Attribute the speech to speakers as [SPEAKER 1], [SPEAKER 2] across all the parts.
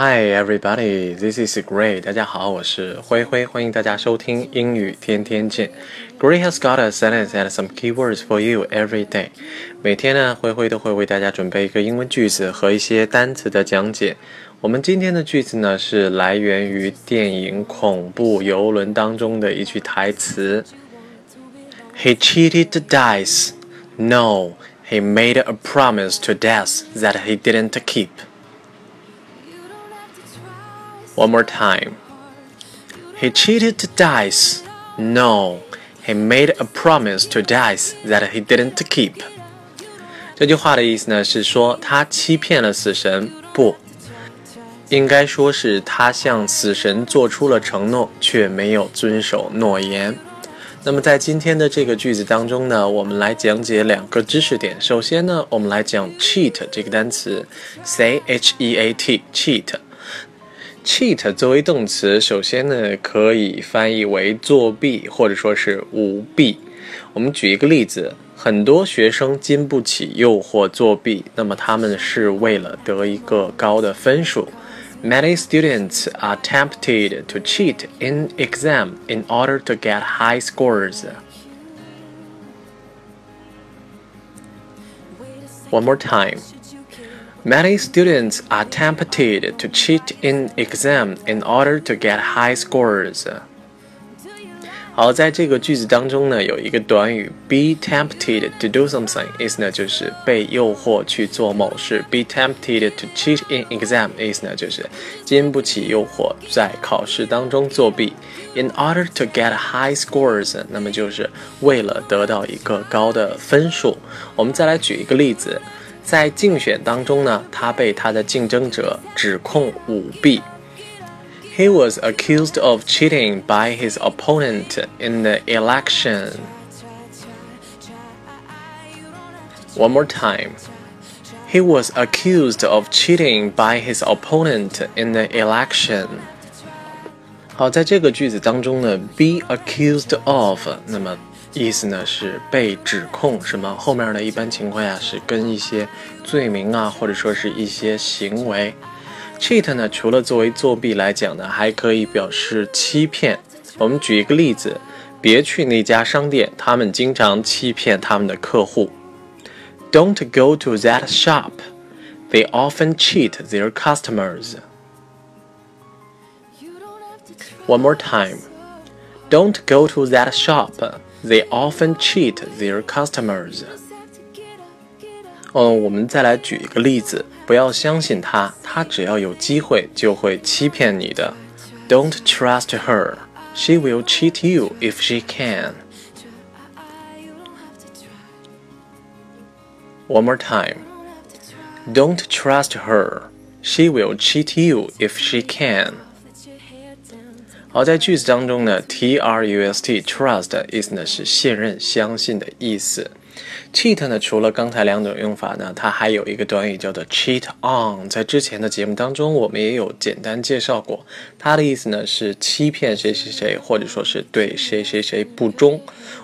[SPEAKER 1] Hi everybody, this is Gray. 大家好，我是灰灰，欢迎大家收听英语天天见。Gray has got a sentence and some keywords for you every day. 每天呢，灰灰都会为大家准备一个英文句子和一些单词的讲解。我们今天的句子呢，是来源于电影《恐怖游轮》当中的一句台词。He cheated the dice. No, he made a promise to death that he didn't keep. One more time. He cheated the dice. No, he made a promise to dice that he didn't keep. 这句话的意思呢是说他欺骗了死神，不，应该说是他向死神做出了承诺，却没有遵守诺言。那么在今天的这个句子当中呢，我们来讲解两个知识点。首先呢，我们来讲 cheat 这个单词，c h e a t，cheat。cheat 作为动词，首先呢可以翻译为作弊或者说是舞弊。我们举一个例子，很多学生经不起诱惑作弊，那么他们是为了得一个高的分数。Many students are tempted to cheat in exam in order to get high scores. One more time. Many students are tempted to cheat in exam in order to get high scores. 好，在这个句子当中呢，有一个短语 be tempted to do something，意思呢就是被诱惑去做某事。be tempted to cheat in exam，意思呢就是经不起诱惑在考试当中作弊。in order to get high scores，那么就是为了得到一个高的分数。我们再来举一个例子。 在竞选当中呢，他被他的竞争者指控舞弊。He was accused of cheating by his opponent in the election. One more time. He was accused of cheating by his opponent in the election. 好，在这个句子当中呢，be accused of，那么意思呢是被指控什么？后面呢一般情况下是跟一些罪名啊，或者说是一些行为。cheat 呢除了作为作弊来讲呢，还可以表示欺骗。我们举一个例子，别去那家商店，他们经常欺骗他们的客户。Don't go to that shop. They often cheat their customers. One more time. Don't go to that shop. They often cheat their customers. 嗯，我们再来举一个例子，不要相信他，他只要有机会就会欺骗你的。Don't trust her. She will cheat you if she can. One more time. Don't trust her. She will cheat you if she can. 好，在句子当中呢，trust trust 意思呢是信任、相信的意思。cheat 呢，除了刚才两种用法呢，它还有一个短语叫做 cheat on。在之前的节目当中，我们也有简单介绍过，它的意思呢是欺骗谁谁谁，或者说是对谁谁谁不忠。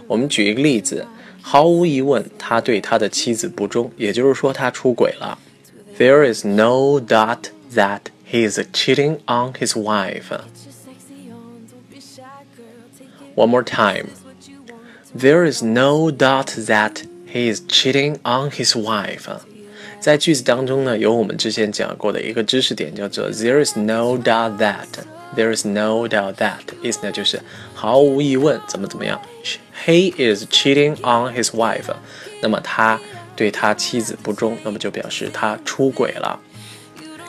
[SPEAKER 1] 我们举一个例子，毫无疑问，他对他的妻子不忠，也就是说他出轨了。There is no doubt that he is cheating on his wife. One more time. There is no doubt that he is cheating on his wife. 在句子当中呢，有我们之前讲过的一个知识点，叫做 There is no doubt that. There is no doubt that 意思呢就是毫无疑问，怎么怎么样。He is cheating on his wife. 那么他对他妻子不忠，那么就表示他出轨了。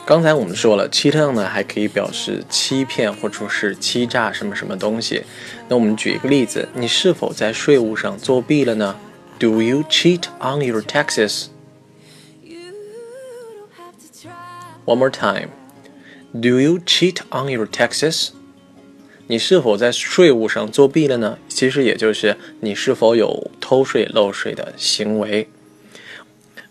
[SPEAKER 1] 刚才我们说了，cheat on 呢还可以表示欺骗或者说是欺诈什么什么东西。那我们举一个例子，你是否在税务上作弊了呢？Do you cheat on your taxes? One more time. Do you cheat on your taxes? 你是否在税务上作弊了呢？其实也就是你是否有偷税漏税的行为。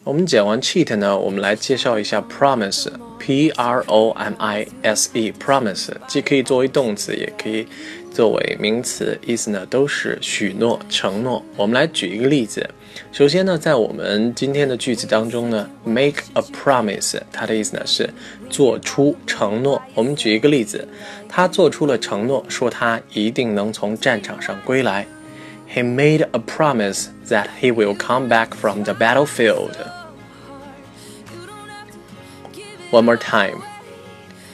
[SPEAKER 1] 我们讲完 cheat 呢，我们来介绍一下 promise，p r o m i s e，promise 既可以作为动词，也可以作为名词，意思呢都是许诺、承诺。我们来举一个例子。首先呢，在我们今天的句子当中呢，make a promise，它的意思呢是做出承诺。我们举一个例子，他做出了承诺，说他一定能从战场上归来。He made a promise that he will come back from the battlefield. One more time.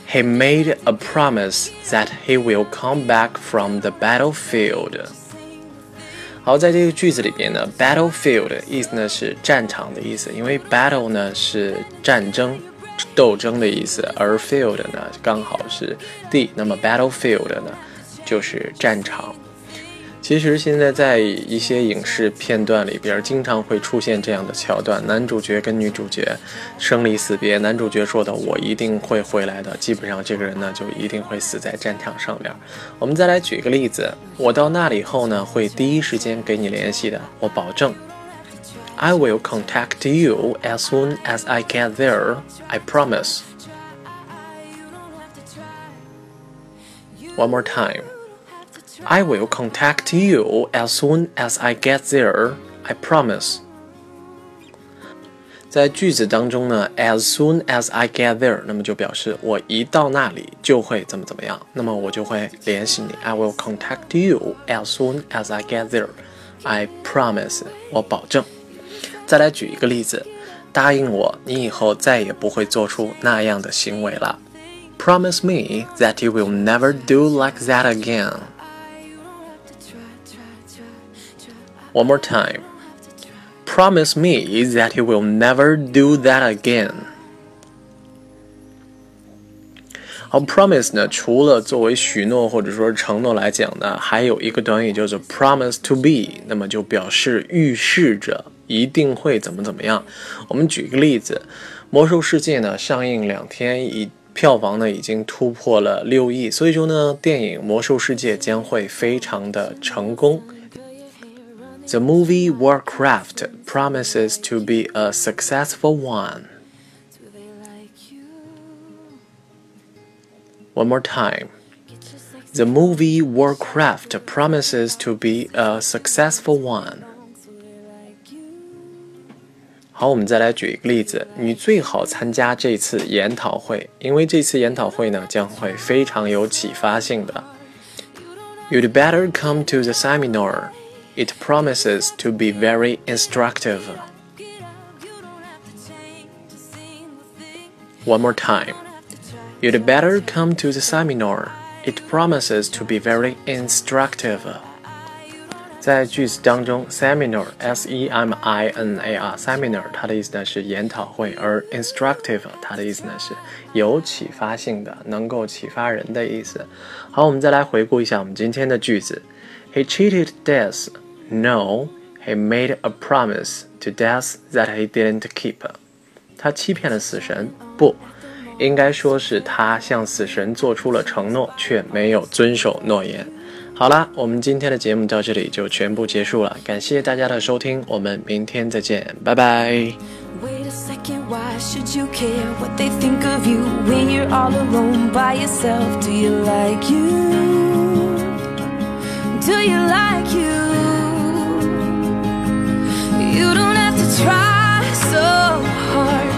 [SPEAKER 1] He made a promise that he will come back from the battlefield. 好，在这个句子里边呢，battlefield 意思呢是战场的意思，因为 battle 呢是战争、斗争的意思，而 field 呢刚好是地，那么 battlefield 呢就是战场。 其实现在在一些影视片段里边，经常会出现这样的桥段：男主角跟女主角生离死别，男主角说的“我一定会回来的”，基本上这个人呢就一定会死在战场上边。我们再来举一个例子：我到那里后呢，会第一时间给你联系的，我保证。I will contact you as soon as I get there. I promise. One more time. I will contact you as soon as I get there. I promise. 在句子当中呢，as soon as I get there，那么就表示我一到那里就会怎么怎么样，那么我就会联系你。I will contact you as soon as I get there. I promise，我保证。再来举一个例子，答应我，你以后再也不会做出那样的行为了。Promise me that you will never do like that again. One more time. Promise me that you will never do that again. 好，promise 呢，除了作为许诺或者说承诺来讲呢，还有一个短语叫做 promise to be，那么就表示预示着一定会怎么怎么样。我们举一个例子，《魔兽世界》呢上映两天，已票房呢已经突破了六亿，所以说呢，电影《魔兽世界》将会非常的成功。The movie Warcraft promises to be a successful one. One more time. The movie Warcraft promises to be a successful one. 好，我们再来举一个例子，你最好参加这次研讨会，因为这次研讨会呢将会非常有启发性的。You'd better come to the seminar. It promises to be very instructive. One more time. You'd better come to the seminar. It promises to be very instructive. 在句子当中，seminar，s-e-m-i-n-a-r，seminar，它的意思呢是研讨会，而 instructive，它的意思呢是有启发性的，能够启发人的意思。好，我们再来回顾一下我们今天的句子。 He cheated death. No, he made a promise to death that he didn't keep. 他欺骗了死神。不，应该说是他向死神做出了承诺，却没有遵守诺言。好了，我们今天的节目到这里就全部结束了，感谢大家的收听，我们明天再见，拜拜。Wait a second, why should you care what they think of you when you're all alone by yourself? Do you like you? Do you like you? You don't have to try so hard